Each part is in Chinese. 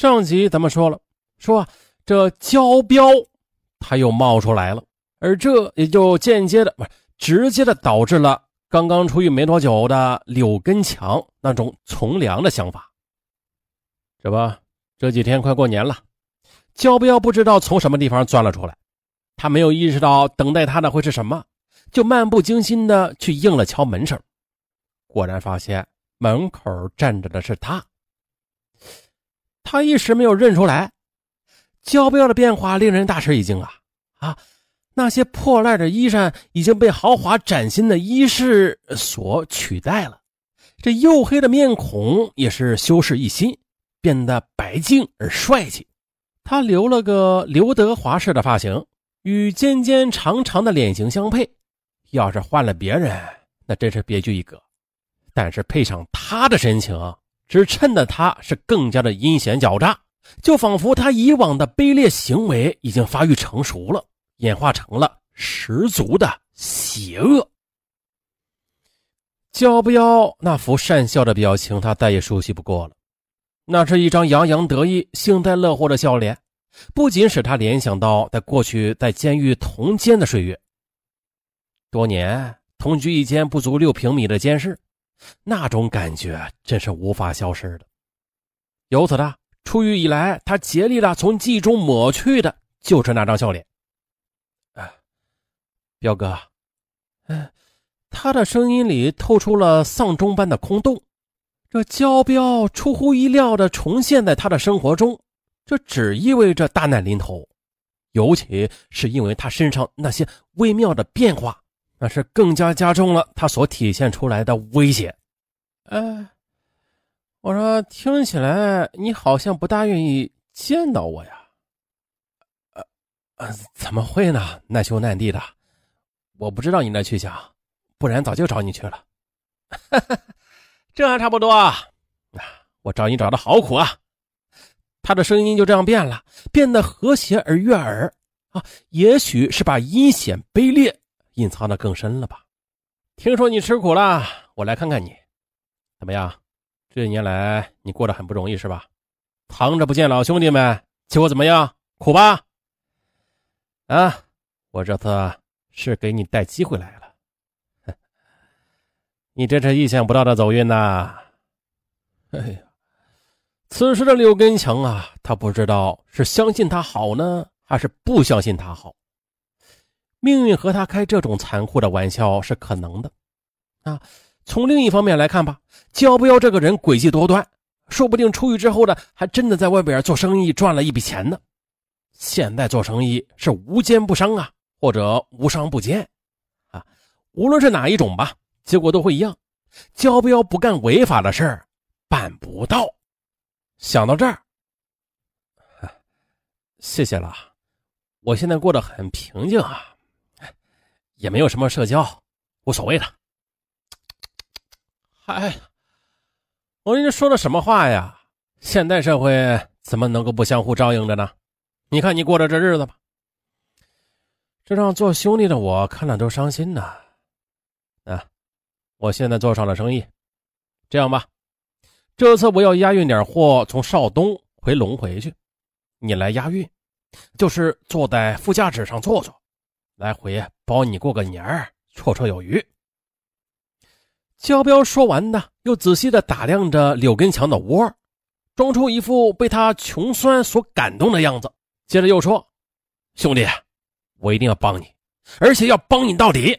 上集咱们说了，说这焦彪他又冒出来了，而这也就间接的不是直接的导致了刚刚出狱没多久的柳根强那种从良的想法。这不，这几天快过年了，焦彪不知道从什么地方钻了出来，他没有意识到等待他的会是什么，就漫不经心的去应了敲门声，果然发现门口站着的是他。他一时没有认出来，焦彪的变化令人大吃一惊啊！啊，那些破烂的衣衫已经被豪华崭新的衣饰所取代了，这黝黑的面孔也是修饰一新，变得白净而帅气。他留了个刘德华式的发型，与尖尖长长的脸型相配。要是换了别人，那真是别具一格。但是配上他的神情。只衬得他是更加的阴险狡诈，就仿佛他以往的卑劣行为已经发育成熟了，演化成了十足的邪恶。焦彪那副善笑的表情，他再也熟悉不过了。那是一张洋洋得意、幸灾乐祸的笑脸，不仅使他联想到在过去在监狱同监的岁月，多年同居一间不足六平米的监室。那种感觉真是无法消失的。由此的出狱以来，他竭力的从记忆中抹去的就是那张笑脸。哎，彪哥，哎，他的声音里透出了丧钟般的空洞。这焦彪出乎意料的重现在他的生活中，这只意味着大难临头。尤其是因为他身上那些微妙的变化。那是更加加重了他所体现出来的威胁。哎，我说，听起来你好像不大愿意见到我呀？呃呃，怎么会呢？难兄难弟的，我不知道你的去向，不然早就找你去了。这还差不多啊！我找你找的好苦啊！他的声音就这样变了，变得和谐而悦耳啊！也许是把阴险卑劣。隐藏的更深了吧？听说你吃苦了，我来看看你，怎么样？这一年来你过得很不容易是吧？藏着不见老兄弟们，结果怎么样？苦吧？啊，我这次是给你带机会来了。你这是意想不到的走运呐！哎呀，此时的柳根强啊，他不知道是相信他好呢，还是不相信他好。命运和他开这种残酷的玩笑是可能的，啊，从另一方面来看吧，焦彪这个人诡计多端，说不定出狱之后呢，还真的在外边做生意赚了一笔钱呢。现在做生意是无奸不商啊，或者无商不奸，啊，无论是哪一种吧，结果都会一样。焦彪不干违法的事儿，办不到。想到这儿，谢谢了，我现在过得很平静啊。也没有什么社交，无所谓的。嗨，我跟你说的什么话呀？现代社会怎么能够不相互照应着呢？你看你过着这日子吧，这让做兄弟的我看了都伤心呐。啊，我现在做上了生意，这样吧，这次我要押运点货从邵东回龙回去，你来押运，就是坐在副驾驶上坐坐。来回包你过个年儿，绰绰有余。焦彪说完呢，又仔细的打量着柳根强的窝，装出一副被他穷酸所感动的样子。接着又说：“兄弟，我一定要帮你，而且要帮你到底。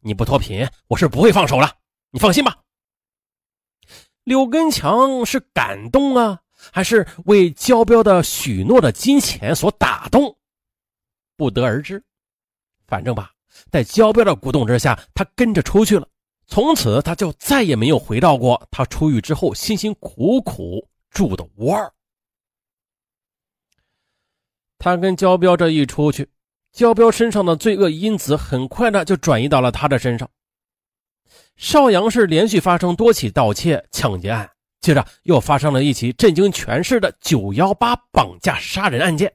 你不脱贫，我是不会放手了。你放心吧。”柳根强是感动啊，还是为焦彪的许诺的金钱所打动？不得而知。反正吧，在焦彪的鼓动之下，他跟着出去了。从此，他就再也没有回到过他出狱之后辛辛苦苦住的窝儿。他跟焦彪这一出去，焦彪身上的罪恶因子很快的就转移到了他的身上。邵阳市连续发生多起盗窃、抢劫案，接着又发生了一起震惊全市的“九幺八”绑架杀人案件。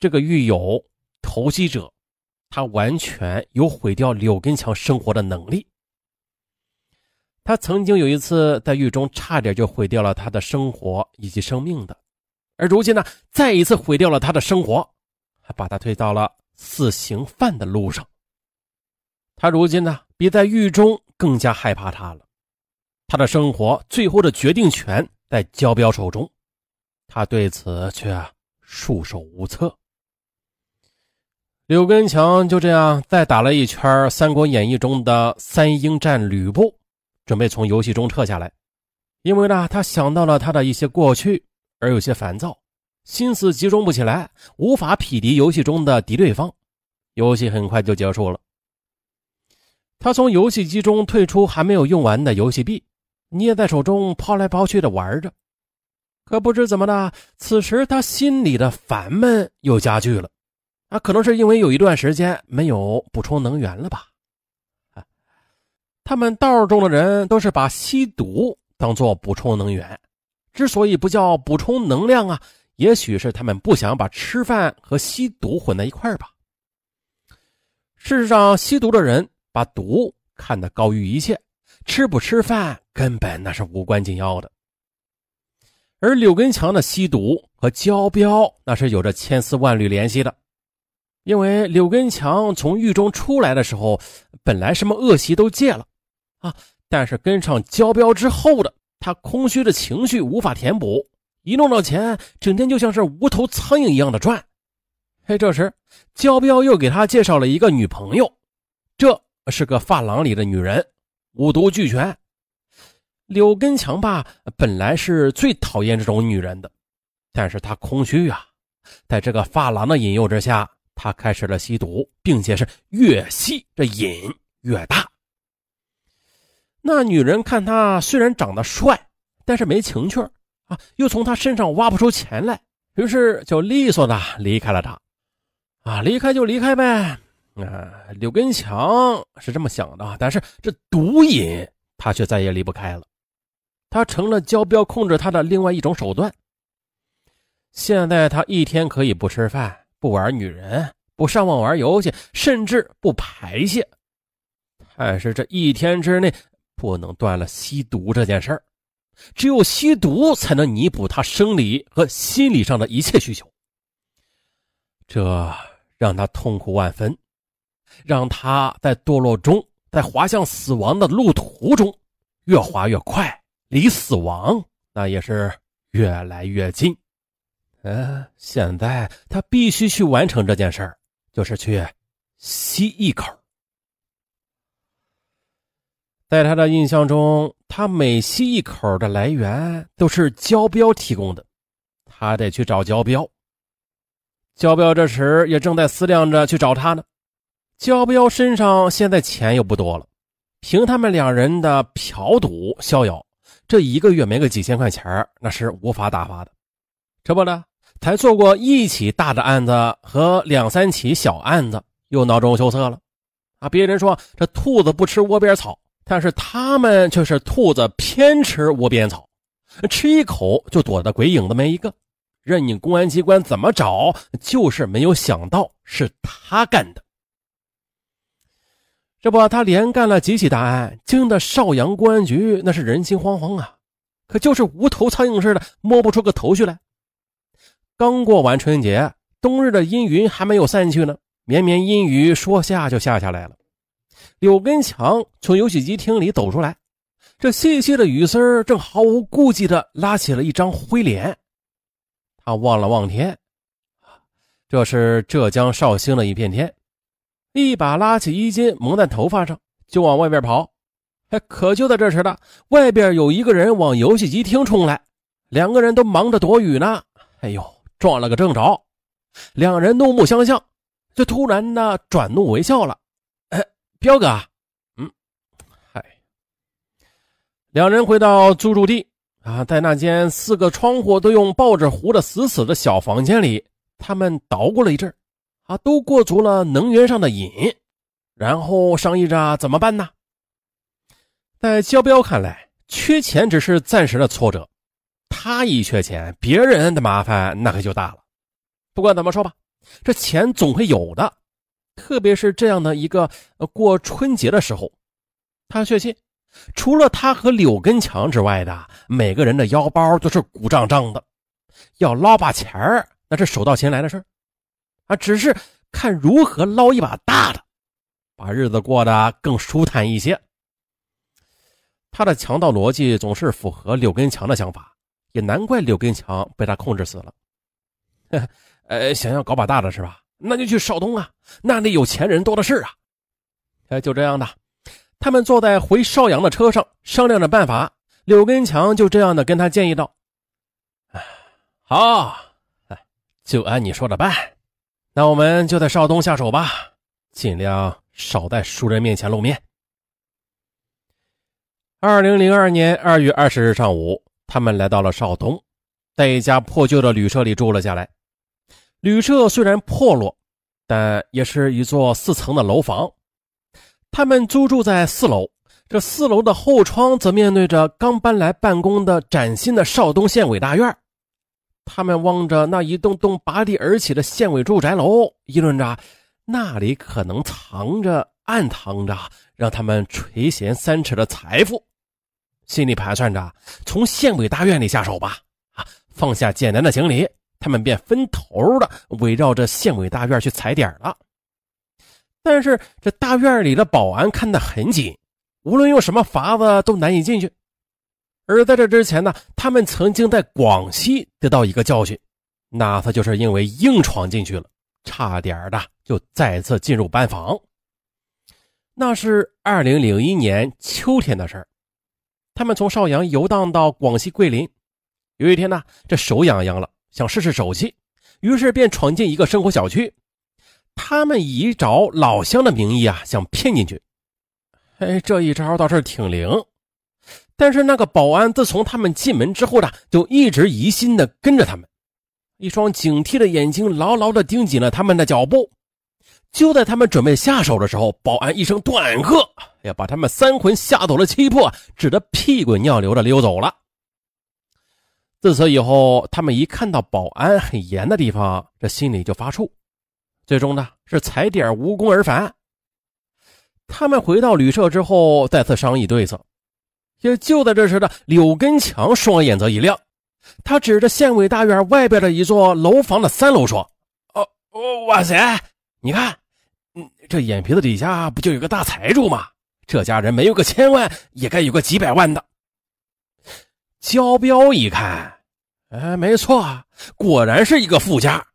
这个狱友。投机者，他完全有毁掉柳根强生活的能力。他曾经有一次在狱中差点就毁掉了他的生活以及生命的，而如今呢，再一次毁掉了他的生活，还把他推到了死刑犯的路上。他如今呢，比在狱中更加害怕他了。他的生活最后的决定权在焦彪手中，他对此却束手无策。柳根强就这样再打了一圈《三国演义》中的三英战吕布，准备从游戏中撤下来。因为呢，他想到了他的一些过去，而有些烦躁，心思集中不起来，无法匹敌游戏中的敌对方。游戏很快就结束了。他从游戏机中退出，还没有用完的游戏币，捏在手中抛来抛去的玩着。可不知怎么的，此时他心里的烦闷又加剧了。啊，可能是因为有一段时间没有补充能源了吧？啊，他们道中的人都是把吸毒当做补充能源，之所以不叫补充能量啊，也许是他们不想把吃饭和吸毒混在一块吧。事实上，吸毒的人把毒看得高于一切，吃不吃饭根本那是无关紧要的。而柳根强的吸毒和焦彪那是有着千丝万缕联系的。因为柳根强从狱中出来的时候，本来什么恶习都戒了，啊，但是跟上焦彪之后的他空虚的情绪无法填补，一弄到钱，整天就像是无头苍蝇一样的转。嘿，这时焦彪又给他介绍了一个女朋友，这是个发廊里的女人，五毒俱全。柳根强吧，本来是最讨厌这种女人的，但是他空虚啊，在这个发廊的引诱之下。他开始了吸毒，并且是越吸这瘾越大。那女人看他虽然长得帅，但是没情趣啊，又从他身上挖不出钱来，于是就利索的离开了他。啊，离开就离开呗。啊，柳根强是这么想的，但是这毒瘾他却再也离不开了。他成了交标控制他的另外一种手段。现在他一天可以不吃饭。不玩女人，不上网玩游戏，甚至不排泄，但是这一天之内不能断了吸毒这件事儿。只有吸毒才能弥补他生理和心理上的一切需求。这让他痛苦万分，让他在堕落中，在滑向死亡的路途中越滑越快，离死亡那也是越来越近。嗯，现在他必须去完成这件事儿，就是去吸一口。在他的印象中，他每吸一口的来源都是焦彪提供的，他得去找焦彪。焦彪这时也正在思量着去找他呢。焦彪身上现在钱又不多了，凭他们两人的嫖赌逍遥，这一个月没个几千块钱那是无法打发的。这不呢？才做过一起大的案子和两三起小案子，又恼中羞涩了。啊，别人说这兔子不吃窝边草，但是他们却是兔子偏吃窝边草，吃一口就躲得鬼影子没一个。任你公安机关怎么找，就是没有想到是他干的。这不，他连干了几起大案，惊得邵阳公安局那是人心惶惶啊，可就是无头苍蝇似的摸不出个头绪来。刚过完春节，冬日的阴云还没有散去呢，绵绵阴雨说下就下下来了。柳根强从游戏机厅里走出来，这细细的雨丝正毫无顾忌地拉起了一张灰脸。他望了望天，这是浙江绍兴的一片天，一把拉起衣襟蒙在头发上，就往外边跑。哎，可就在这时的，外边有一个人往游戏机厅冲来，两个人都忙着躲雨呢。哎呦！撞了个正着，两人怒目相向，就突然的转怒为笑了。哎，彪哥，嗯，嗨，两人回到租住地啊，在那间四个窗户都用报纸糊的死死的小房间里，他们捣鼓了一阵啊，都过足了能源上的瘾，然后商议着怎么办呢？在焦彪看来，缺钱只是暂时的挫折。他一缺钱，别人的麻烦那可就大了。不管怎么说吧，这钱总会有的，特别是这样的一个过春节的时候。他确信除了他和柳根强之外的每个人的腰包都是鼓胀胀的，要捞把钱儿那是手到擒来的事啊，只是看如何捞一把大的，把日子过得更舒坦一些。他的强盗逻辑总是符合柳根强的想法，也难怪柳根强被他控制死了。呃，想要搞把大的是吧？那就去邵东啊，那里有钱人多的是啊。哎，就这样的，他们坐在回邵阳的车上商量着办法。柳根强就这样的跟他建议道：“好，就按你说的办。那我们就在邵东下手吧，尽量少在熟人面前露面。”二零零二年二月二十日上午，他们来到了邵东，在一家破旧的旅社里住了下来。旅社虽然破落，但也是一座四层的楼房。他们租住在四楼，这四楼的后窗则面对着刚搬来办公的崭新的邵东县委大院。他们望着那一栋栋拔地而起的县委住宅楼，议论着那里可能藏着、暗藏着让他们垂涎三尺的财富。心里盘算着，从县委大院里下手吧。啊，放下简单的行李，他们便分头的围绕着县委大院去踩点了。但是这大院里的保安看得很紧，无论用什么法子都难以进去。而在这之前呢，他们曾经在广西得到一个教训，那他就是因为硬闯进去了，差点的就再次进入班房。那是二零零一年秋天的事儿。他们从邵阳游荡到广西桂林，有一天呢，这手痒痒了，想试试手气，于是便闯进一个生活小区。他们以找老乡的名义啊，想骗进去。哎，这一招倒是挺灵。但是那个保安自从他们进门之后呢，就一直疑心的跟着他们，一双警惕的眼睛牢牢的盯紧了他们的脚步。就在他们准备下手的时候，保安一声短喝，要把他们三魂吓走了七魄，只得屁滚尿流的溜走了。自此以后，他们一看到保安很严的地方，这心里就发怵。最终呢，是踩点无功而返。他们回到旅社之后，再次商议对策。也就在这时的柳根强双眼则一亮，他指着县委大院外边的一座楼房的三楼说：“哦，哇塞，你看。”嗯，这眼皮子底下不就有个大财主吗？这家人没有个千万，也该有个几百万的。焦彪一看，哎，没错，果然是一个富家。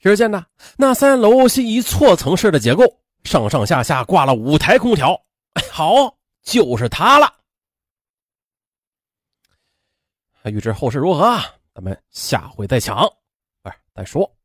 只见呢，那三楼是一错层式的结构，上上下下挂了五台空调。好，就是他了。欲知后事如何，咱们下回再讲，不是再说。